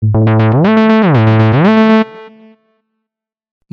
Muy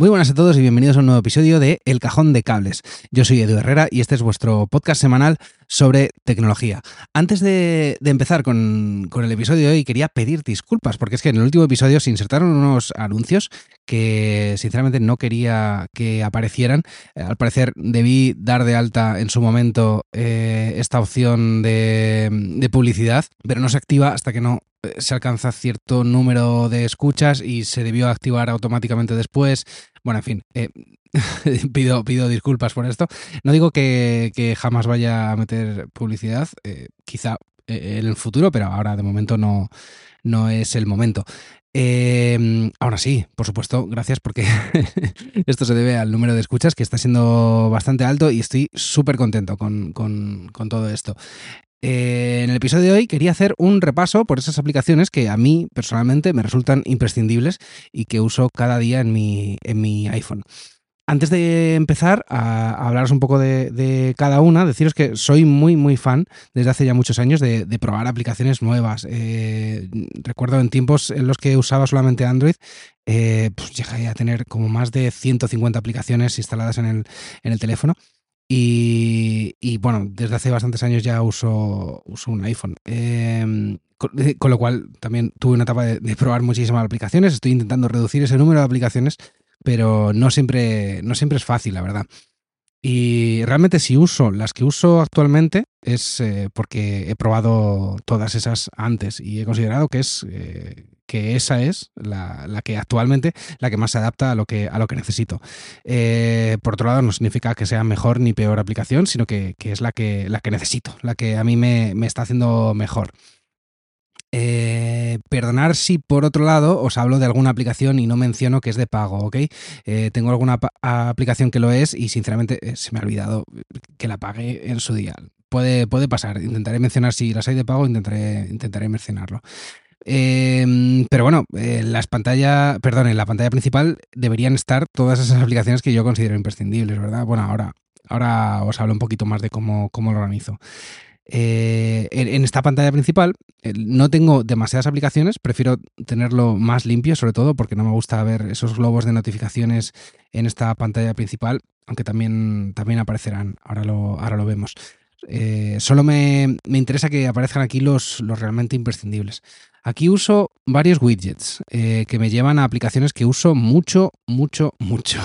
buenas a todos y bienvenidos a un nuevo episodio de El Cajón de Cables. Yo soy Edu Herrera y este es vuestro podcast semanal sobre tecnología. Antes de, empezar con, el episodio de hoy, quería pedir disculpas, porque es que en el último episodio se insertaron unos anuncios que sinceramente no quería que aparecieran. Eh, al parecer debí dar de alta en su momento eh, esta opción de publicidad, pero no se activa hasta que no se alcanza cierto número de escuchas y se debió activar automáticamente después. Bueno, en fin, eh, pido, pido disculpas por esto. No digo que, jamás vaya a meter publicidad, eh, quizá eh, en el futuro, pero ahora de momento no, no es el momento. ahora sí, por supuesto, gracias porque esto se debe al número de escuchas que está siendo bastante alto y estoy súper contento con, con, todo esto. Eh, en el episodio de hoy quería hacer un repaso por esas aplicaciones que a mí personalmente me resultan imprescindibles y que uso cada día en mi, en mi iPhone. Antes de empezar a, hablaros un poco de, cada una, deciros que soy muy, muy fan desde hace ya muchos años de, probar aplicaciones nuevas. Eh, recuerdo en tiempos en los que usaba solamente Android, eh, pues llegué a tener como más de 150 aplicaciones instaladas en el, en el teléfono. Y, bueno, desde hace bastantes años ya uso, uso un iPhone. Em, eh, con, lo cual también tuve una etapa de, probar muchísimas aplicaciones. Estoy intentando reducir ese número de aplicaciones, pero no siempre, no siempre es fácil, la verdad. Y realmente si uso las que uso actualmente es eh, porque he probado todas esas antes y he considerado que es eh, que esa es la, que actualmente la que más se adapta a lo que, a lo que necesito. Eh, por otro lado, no significa que sea mejor ni peor aplicación, sino que, es la que, la que necesito, la que a mí me, está haciendo mejor. Eh, perdonar si por otro lado os hablo de alguna aplicación y no menciono que es de pago, ¿ok? Eh, tengo alguna aplicación que lo es y sinceramente se me ha olvidado que la pague en su día. Puede, puede pasar, intentaré mencionar si las hay de pago, intentaré, intentaré mencionarlo. Em, pero bueno, en las pantallas, perdón, en la pantalla principal deberían estar todas esas aplicaciones que yo considero imprescindibles, ¿verdad? Bueno, ahora, ahora os hablo un poquito más de cómo, cómo lo organizo. Eh, en, esta pantalla principal no tengo demasiadas aplicaciones, prefiero tenerlo más limpio, sobre todo porque no me gusta ver esos globos de notificaciones en esta pantalla principal, aunque también, también aparecerán, ahora lo, ahora lo vemos. Eh, solo me, me, interesa que aparezcan aquí los, los realmente imprescindibles. Aquí uso varios widgets eh, que me llevan a aplicaciones que uso mucho, mucho, mucho.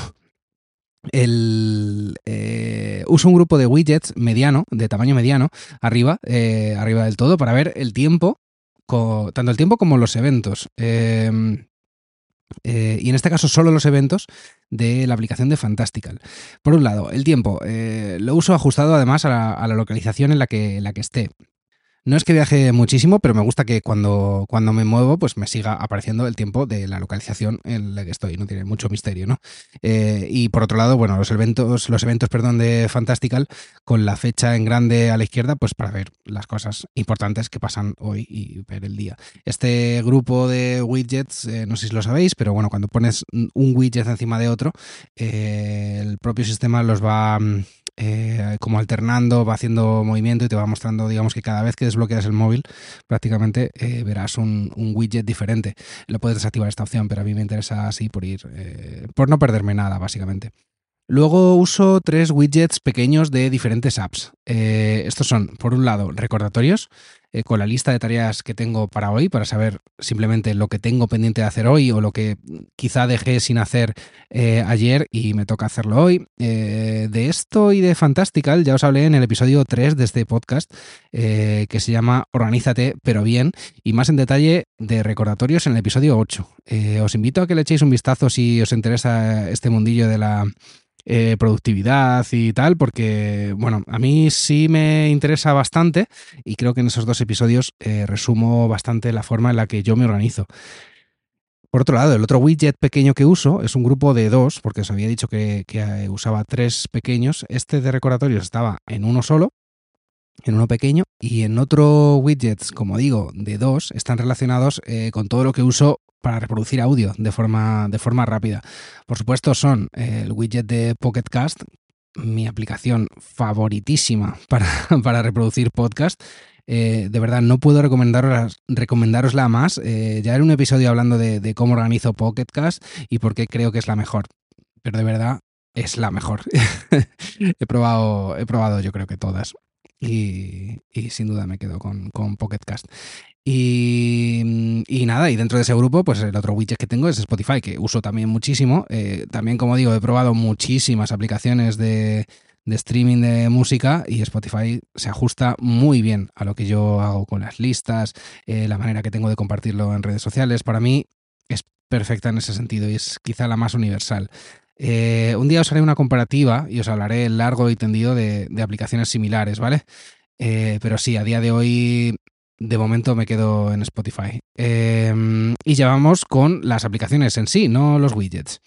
El, eh, uso un grupo de widgets mediano, de tamaño mediano, arriba, eh, arriba del todo, para ver el tiempo, tanto el tiempo como los eventos. Em, y en este caso solo los eventos de la aplicación de Fantastical. Por un lado, el tiempo. lo uso ajustado además a la, localización en la que, en la que esté. No es que viaje muchísimo, pero me gusta que cuando, cuando me muevo, pues me siga apareciendo el tiempo de la localización en la que estoy. No tiene mucho misterio, ¿no? Eh, y por otro lado, bueno, los eventos, los eventos, perdón, de Fantastical, con la fecha en grande a la izquierda, pues para ver las cosas importantes que pasan hoy y ver el día. Este grupo de widgets, eh, no sé si lo sabéis, pero bueno, cuando pones un widget encima de otro, eh, el propio sistema los va mm, eh, como alternando, va haciendo movimiento y te va mostrando, digamos que cada vez que desbloqueas el móvil, prácticamente eh, verás un, widget diferente. Lo puedes desactivar esta opción, pero a mí me interesa así por ir, eh, por no perderme nada, básicamente. Luego uso tres widgets pequeños de diferentes apps. Estos son, por un lado, recordatorios, eh, con la lista de tareas que tengo para hoy, para saber simplemente lo que tengo pendiente de hacer hoy o lo que quizá dejé sin hacer eh, ayer y me toca hacerlo hoy. de esto y de Fantastical ya os hablé en el episodio 3 de este podcast, que se llama Organízate, pero bien, y más en detalle de recordatorios en el episodio 8. os invito a que le echéis un vistazo si os interesa este mundillo de la eh, productividad y tal, porque, bueno, a mí sí me interesa bastante y creo que en esos dos episodios eh, resumo bastante la forma en la que yo me organizo. Por otro lado, el otro widget pequeño que uso es un grupo de dos, porque os había dicho que, que usaba tres pequeños. Este de recordatorios estaba en uno solo, en uno pequeño y en otro widgets, como digo, de dos, están relacionados eh, con todo lo que uso para reproducir audio de forma, de forma rápida. Por supuesto, son el widget de Pocket Cast, mi aplicación favoritísima para, para reproducir podcast. Eh, de verdad, no puedo recomendaros, recomendárosla más. Eh, ya era un episodio hablando de, cómo organizo Pocketcast y por qué creo que es la mejor. Pero de verdad, es la mejor. he, probado, he probado yo creo que todas. Y, sin duda me quedo con, con Pocketcast. Y, y, nada, y dentro de ese grupo, pues el otro widget que tengo es Spotify, que uso también muchísimo. Eh, también, como digo, he probado muchísimas aplicaciones de, streaming de música y Spotify se ajusta muy bien a lo que yo hago con las listas, eh, la manera que tengo de compartirlo en redes sociales. Para mí es perfecta en ese sentido y es quizá la más universal. Eh, un día os haré una comparativa y os hablaré largo y tendido de, aplicaciones similares, ¿vale? Pero sí, a día de hoy, de momento me quedo en Spotify. y ya vamos con las aplicaciones en sí, no los widgets.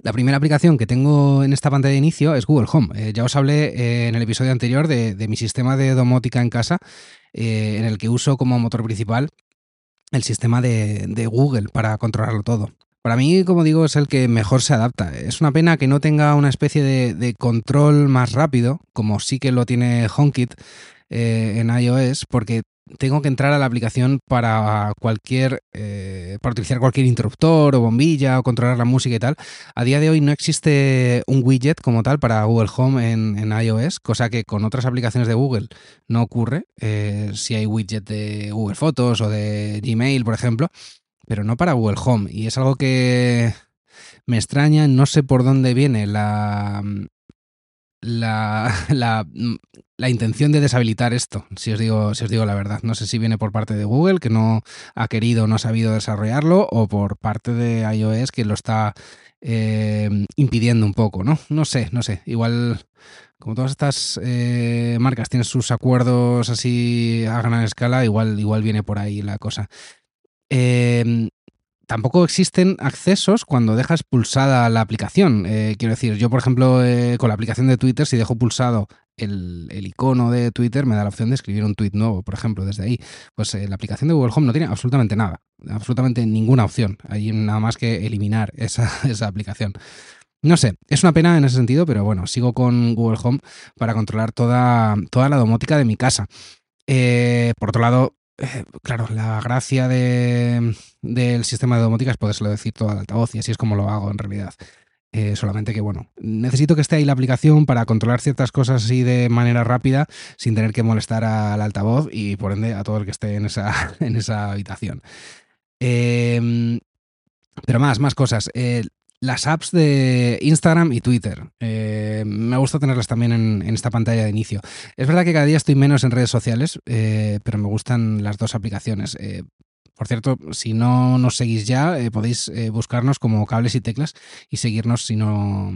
La primera aplicación que tengo en esta pantalla de inicio es Google Home. Eh, ya os hablé eh, en el episodio anterior de, mi sistema de domótica en casa, eh, en el que uso como motor principal el sistema de, Google para controlarlo todo. Para mí, como digo, es el que mejor se adapta. Es una pena que no tenga una especie de control más rápido, como sí que lo tiene HomeKit en iOS, porque tengo que entrar a la aplicación para cualquier, eh, para utilizar cualquier interruptor o bombilla o controlar la música y tal. A día de hoy no existe un widget como tal para Google Home en, iOS, cosa que con otras aplicaciones de Google no ocurre. Eh, si hay widget de Google Fotos o de Gmail, por ejemplo, pero no para Google Home. Y es algo que me extraña, no sé por dónde viene la, la, mm, la, intención de deshabilitar esto, si os, digo, si os digo la verdad. No sé si viene por parte de Google, que no ha querido no ha sabido desarrollarlo, o por parte de iOS, que lo está eh, impidiendo un poco, ¿no? No sé, no sé. Igual, como todas estas eh, marcas tienen sus acuerdos así a gran escala, igual, igual viene por ahí la cosa. Eh, tampoco existen accesos cuando dejas pulsada la aplicación. Eh, quiero decir, yo, por ejemplo, eh, con la aplicación de Twitter, si dejo pulsado el, icono de Twitter, me da la opción de escribir un tweet nuevo, por ejemplo, desde ahí. Pues eh, la aplicación de Google Home no tiene absolutamente nada, absolutamente ninguna opción. Hay nada más que eliminar esa, esa aplicación. No sé, es una pena en ese sentido, pero bueno, sigo con Google Home para controlar toda, toda la domótica de mi casa. por otro lado, claro, la gracia del sistema de domótica es podérselo decir todo al altavoz y así es como lo hago en realidad. Eh, solamente que, bueno, necesito que esté ahí la aplicación para controlar ciertas cosas así de manera rápida sin tener que molestar al altavoz y por ende a todo el que esté en esa, en esa habitación. Em, pero más, más cosas. Eh, las apps de Instagram y Twitter. Eh, me gusta tenerlas también en, esta pantalla de inicio. Es verdad que cada día estoy menos en redes sociales, pero me gustan las dos aplicaciones. Por cierto, si no nos seguís ya, podéis buscarnos como cables y teclas y seguirnos si no,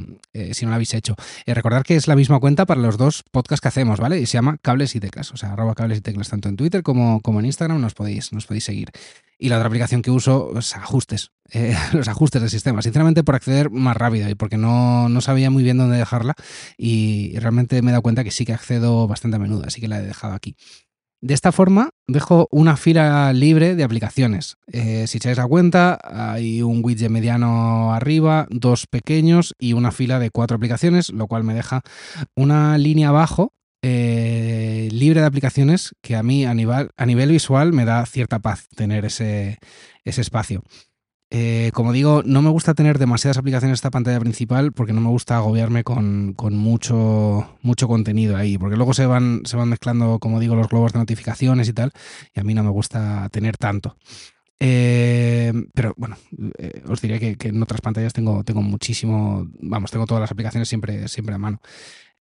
si no lo habéis hecho. recordar que es la misma cuenta para los dos podcasts que hacemos, ¿vale? Y se llama cables y teclas, o sea, arroba cables y teclas, tanto en Twitter como, como en Instagram nos podéis, nos podéis seguir. Y la otra aplicación que uso es ajustes, eh, los ajustes del sistema, sinceramente por acceder más rápido y porque no, sabía muy bien dónde dejarla y realmente me he dado cuenta que sí que accedo bastante a menudo, así que la he dejado aquí. De esta forma dejo una fila libre de aplicaciones. Eh, si echáis la cuenta, hay un widget mediano arriba, dos pequeños y una fila de cuatro aplicaciones, lo cual me deja una línea abajo eh, libre de aplicaciones que a mí a nivel, a nivel visual me da cierta paz tener ese, ese espacio. Eh, como digo, no me gusta tener demasiadas aplicaciones en esta pantalla principal porque no me gusta agobiarme con, mucho, mucho contenido ahí, porque luego se van, se van mezclando, como digo, los globos de notificaciones y tal, y a mí no me gusta tener tanto. Eh, pero bueno, os diré que, en otras pantallas tengo, tengo muchísimo, vamos, tengo todas las aplicaciones siempre, siempre a mano.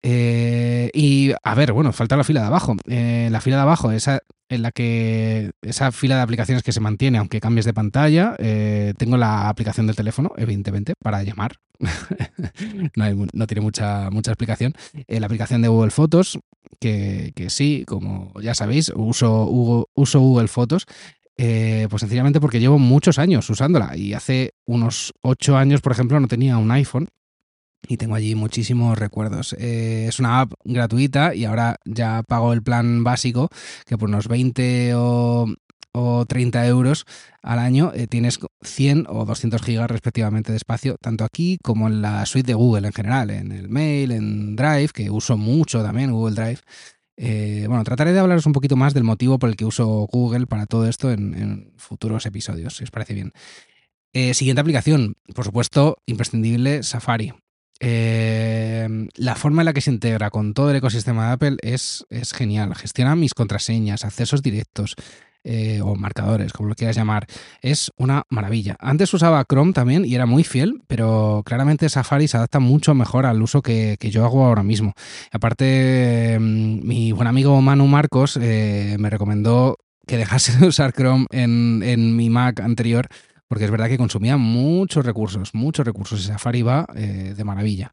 Eh, y a ver, bueno, falta la fila de abajo. Eh, la fila de abajo, esa en la que esa fila de aplicaciones que se mantiene aunque cambies de pantalla. Eh, tengo la aplicación del teléfono, evidentemente, para llamar. no, tiene mucha, mucha explicación. la aplicación de Google Fotos, que, sí, como ya sabéis, uso, uso Google Fotos. pues sencillamente porque llevo muchos años usándola y hace unos ocho años, por ejemplo, no tenía un iPhone y tengo allí muchísimos recuerdos. Eh, es una app gratuita y ahora ya pago el plan básico, que por unos 20 o, o 30 euros al año, eh, tienes 100 o 200 gigas respectivamente de espacio, tanto aquí como en la suite de Google en general, en el mail, en Drive, que uso mucho también, Google Drive. Eh, bueno, trataré de hablaros un poquito más del motivo por el que uso Google para todo esto en, futuros episodios, si os parece bien. Siguiente aplicación, por supuesto, imprescindible, Safari. La forma en la que se integra con todo el ecosistema de Apple es, es genial. Gestiona mis contraseñas, accesos directos, eh, o marcadores, como lo quieras llamar. Es una maravilla. Antes usaba Chrome también y era muy fiel, pero claramente Safari se adapta mucho mejor al uso que, yo hago ahora mismo. Aparte, mm, mi buen amigo Manu Marcos eh, me recomendó que dejase de usar Chrome en, mi Mac anterior porque es verdad que consumía muchos recursos, muchos recursos y Safari va eh, de maravilla.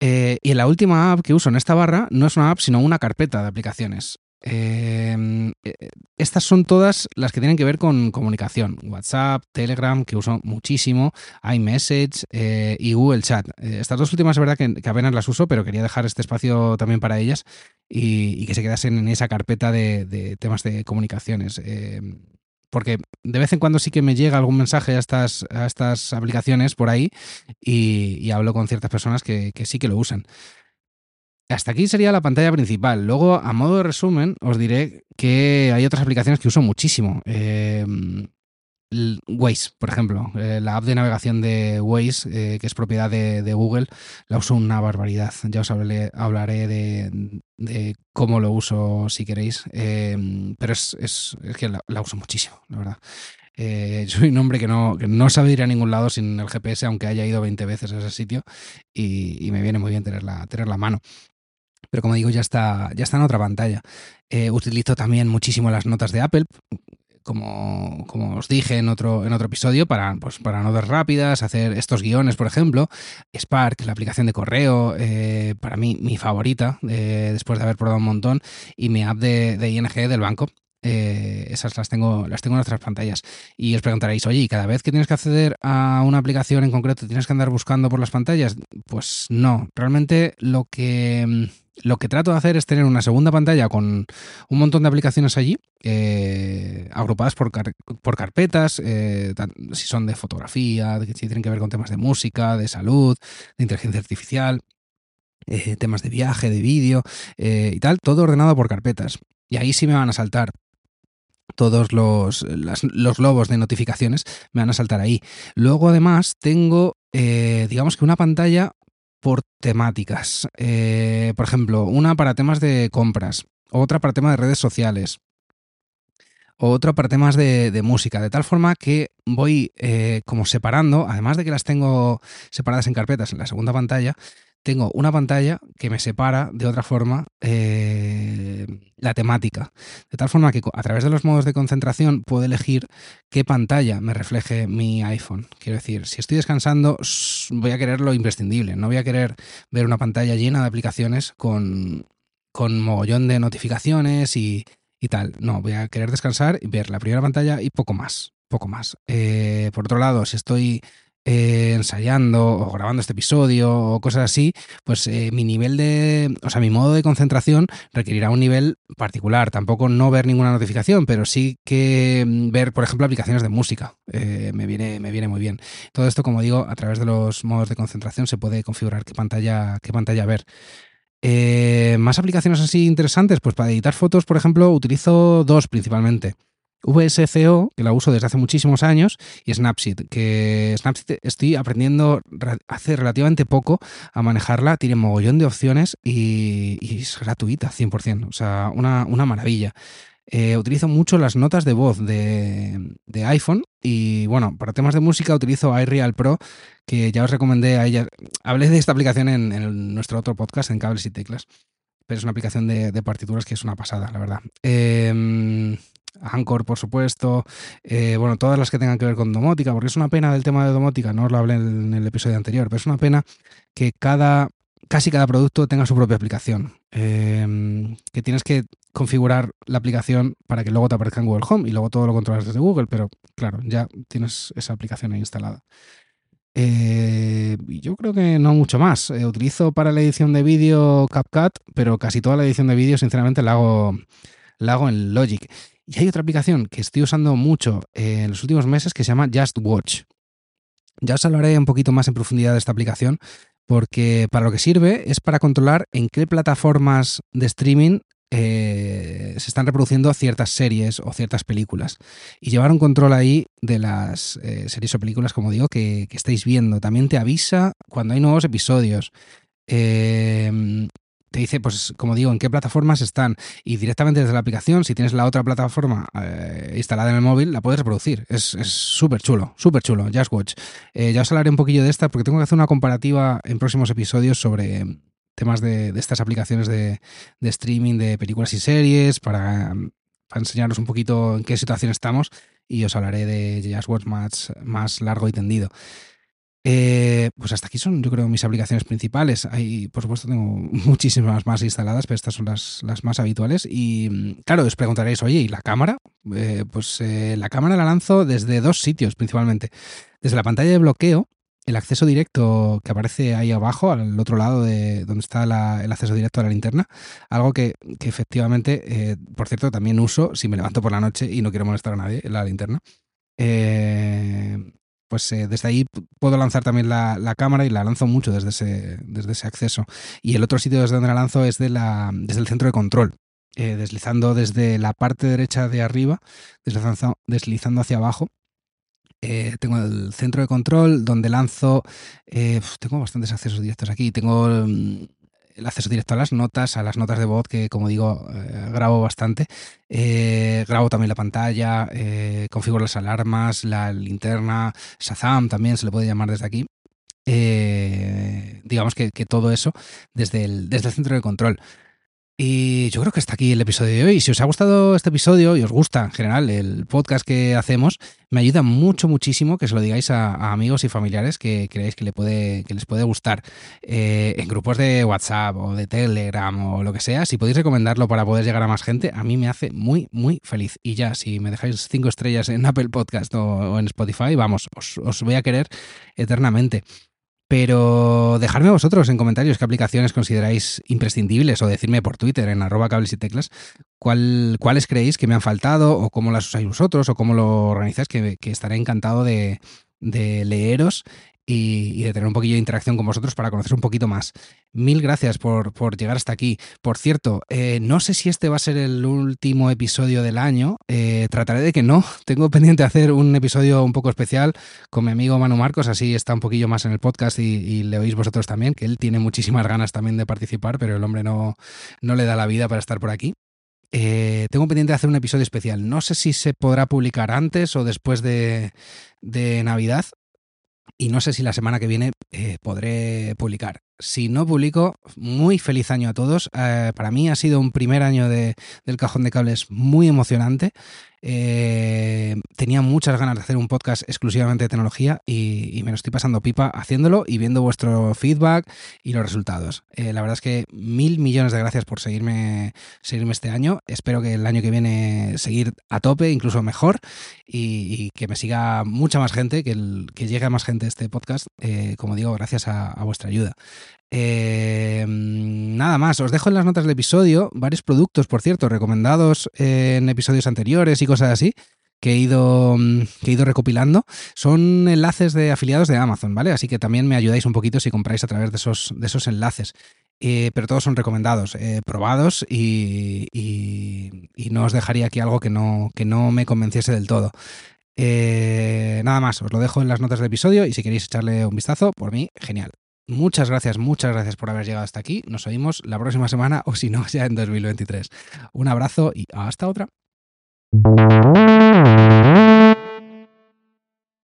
y en la última app que uso en esta barra no es una app, sino una carpeta de aplicaciones. Em, eh, estas son todas las que tienen que ver con comunicación. WhatsApp, Telegram, que uso muchísimo, iMessage eh, y Google Chat. Eh, estas dos últimas es verdad que, apenas las uso, pero quería dejar este espacio también para ellas y, que se quedasen en esa carpeta de, temas de comunicaciones. Porque de vez en cuando sí que me llega algún mensaje a estas, a estas aplicaciones por ahí y, hablo con ciertas personas que sí que lo usan. Hasta aquí sería la pantalla principal. Luego, a modo de resumen, os diré que hay otras aplicaciones que uso muchísimo. Em, Waze, por ejemplo, eh, la app de navegación de Waze, eh, que es propiedad de, Google, la uso una barbaridad. Ya os hablaré, de, cómo lo uso si queréis, em, pero es, que la, uso muchísimo, la verdad. Eh, soy un hombre que no, no sabe ir a ningún lado sin el GPS, aunque haya ido 20 veces a ese sitio, y, me viene muy bien tenerla, tenerla a mano pero como digo, ya está, ya está en otra pantalla. Utilizo también muchísimo las notas de Apple, como, como, os dije en otro, en otro episodio, para, pues, para notas rápidas, hacer estos guiones, por ejemplo. Spark, la aplicación de correo, eh, para mí mi favorita, eh, después de haber probado un montón, y mi app de, de ING del banco. Esas las tengo, las tengo en otras pantallas. Y os preguntaréis, oye, ¿y cada vez que tienes que acceder a una aplicación en concreto tienes que andar buscando por las pantallas? Pues no, realmente lo que lo que trato de hacer es tener una segunda pantalla con un montón de aplicaciones allí, eh, agrupadas por, por carpetas, eh, si son de fotografía, si tienen que ver con temas de música, de salud, de inteligencia artificial, eh, temas de viaje, de vídeo y tal, todo ordenado por carpetas. Y ahí sí me van a saltar todos los, los lobos de notificaciones me van a saltar ahí. Luego además tengo, digamos que una pantalla por temáticas. Eh, por ejemplo, una para temas de compras, otra para temas de redes sociales, otra para temas de, música, de tal forma que voy eh, como separando, además de que las tengo separadas en carpetas en la segunda pantalla, tengo una pantalla que me separa de otra forma eh, la temática. De tal forma que a través de los modos de concentración puedo elegir qué pantalla me refleje mi iPhone. Quiero decir, si estoy descansando, voy a querer lo imprescindible. No voy a querer ver una pantalla llena de aplicaciones con, con mogollón de notificaciones y, tal. No, voy a querer descansar y ver la primera pantalla y poco más. Poco más. Eh, por otro lado, si estoy eh, ensayando o grabando este episodio o cosas así, pues eh, mi nivel de, o sea, mi modo de concentración requerirá un nivel particular. Tampoco no ver ninguna notificación, pero sí que mm, ver, por ejemplo, aplicaciones de música. Eh, me, viene, me viene muy bien. Todo esto, como digo, a través de los modos de concentración se puede configurar qué pantalla, qué pantalla ver. más aplicaciones así interesantes, pues para editar fotos, por ejemplo, utilizo dos principalmente. VSCO, que la uso desde hace muchísimos años, y Snapseed, que Snapseed estoy aprendiendo hace relativamente poco a manejarla, tiene mogollón de opciones y, es gratuita, 100%, o sea, una, maravilla. Eh, utilizo mucho las notas de voz de, iPhone y bueno, para temas de música utilizo iReal Pro, que ya os recomendé a ella. Hablé de esta aplicación en, nuestro otro podcast, en Cables y Teclas, pero es una aplicación de, partituras que es una pasada, la verdad. Eh, Anchor, por supuesto, eh, bueno, todas las que tengan que ver con domótica, porque es una pena del tema de domótica, no os lo hablé en el episodio anterior, pero es una pena que cada, casi cada producto tenga su propia aplicación, em, que tienes que configurar la aplicación para que luego te aparezca en Google Home y luego todo lo controlas desde Google, pero claro, ya tienes esa aplicación ahí instalada. Eh, yo creo que no mucho más. Eh, utilizo para la edición de vídeo CapCut, pero casi toda la edición de vídeo, sinceramente, la hago, la hago en Logic. Y hay otra aplicación que estoy usando mucho eh, en los últimos meses que se llama Just Watch. Ya os hablaré un poquito más en profundidad de esta aplicación, porque para lo que sirve es para controlar en qué plataformas de streaming eh, se están reproduciendo ciertas series o ciertas películas. Y llevar un control ahí de las eh, series o películas, como digo, que, que, estáis viendo. También te avisa cuando hay nuevos episodios. Eh, te dice, pues como digo, en qué plataformas están y directamente desde la aplicación, si tienes la otra plataforma eh, instalada en el móvil, la puedes reproducir. Es súper chulo, súper chulo, Just Watch. Eh, ya os hablaré un poquillo de esta porque tengo que hacer una comparativa en próximos episodios sobre temas de, estas aplicaciones de, streaming de películas y series para, para, enseñaros un poquito en qué situación estamos y os hablaré de Just Watch más largo y tendido. Eh, pues hasta aquí son, yo creo, mis aplicaciones principales. Hay, por supuesto, tengo muchísimas más instaladas, pero estas son las, las más habituales. Y mm, claro, os preguntaréis, oye, ¿y la cámara? Eh, pues eh, la cámara la lanzo desde dos sitios principalmente. Desde la pantalla de bloqueo, el acceso directo que aparece ahí abajo, al otro lado de donde está el acceso directo a la linterna. Algo que, que efectivamente, eh, por cierto, también uso si me levanto por la noche y no quiero molestar a nadie la linterna. Eh, pues eh, desde ahí puedo lanzar también la, la, cámara y la lanzo mucho desde ese, desde ese acceso. Y el otro sitio desde donde la lanzo es de la, desde el centro de control, eh, deslizando desde la parte derecha de arriba, deslizando, deslizando hacia abajo. Eh, tengo el centro de control donde lanzo, tengo bastantes accesos directos aquí, tengo mm, el acceso directo a las notas, a las notas de voz, que como digo, eh, grabo bastante. Eh, grabo también la pantalla, eh, configuro las alarmas, la linterna, Shazam también se le puede llamar desde aquí. Digamos que, que, todo eso desde el, desde el centro de control. Y yo creo que hasta aquí el episodio de hoy. Si os ha gustado este episodio y os gusta en general el podcast que hacemos, me ayuda mucho, muchísimo que se lo digáis a, amigos y familiares que creéis que, le puede, que les puede gustar. Eh, en grupos de WhatsApp o de Telegram o lo que sea, si podéis recomendarlo para poder llegar a más gente, a mí me hace muy, muy feliz. Y ya, si me dejáis cinco estrellas en Apple Podcast o, en Spotify, vamos, os, os voy a querer eternamente. Pero dejadme vosotros en comentarios qué aplicaciones consideráis imprescindibles o decirme por Twitter en arroba cables y teclas cuál, cuáles creéis que me han faltado o cómo las usáis vosotros o cómo lo organizáis, que, que estaré encantado de, de leeros y, de tener un poquillo de interacción con vosotros para conocer un poquito más. Mil gracias por, por llegar hasta aquí. Por cierto, eh, no sé si este va a ser el último episodio del año. Eh, trataré de que no. Tengo pendiente hacer un episodio un poco especial con mi amigo Manu Marcos, así está un poquillo más en el podcast y, y le oís vosotros también, que él tiene muchísimas ganas también de participar, pero el hombre no, no le da la vida para estar por aquí. Eh, tengo pendiente de hacer un episodio especial. No sé si se podrá publicar antes o después de, Navidad. Y no sé si la semana que viene eh, podré publicar. Si no publico, muy feliz año a todos. Eh, para mí ha sido un primer año de, del cajón de cables muy emocionante. Eh, tenía muchas ganas de hacer un podcast exclusivamente de tecnología y, me lo estoy pasando pipa haciéndolo y viendo vuestro feedback y los resultados. Eh, la verdad es que mil millones de gracias por seguirme, seguirme este año. Espero que el año que viene seguir a tope, incluso mejor, y, que me siga mucha más gente, que, llegue a más gente este podcast, como digo, gracias a vuestra ayuda. Eh, nada más, os dejo en las notas del episodio varios productos, por cierto, recomendados en episodios anteriores y cosas así. Que he, ido, que he ido recopilando son enlaces de afiliados de Amazon, ¿vale? Así que también me ayudáis un poquito si compráis a través de esos, de esos enlaces. Eh, pero todos son recomendados, eh, probados y, no os dejaría aquí algo que no, que no me convenciese del todo. Nada más, os lo dejo en las notas del episodio y si queréis echarle un vistazo, por mí, genial. Muchas gracias, muchas gracias por haber llegado hasta aquí. Nos oímos la próxima semana o si no, ya en 2023. Un abrazo y hasta otra.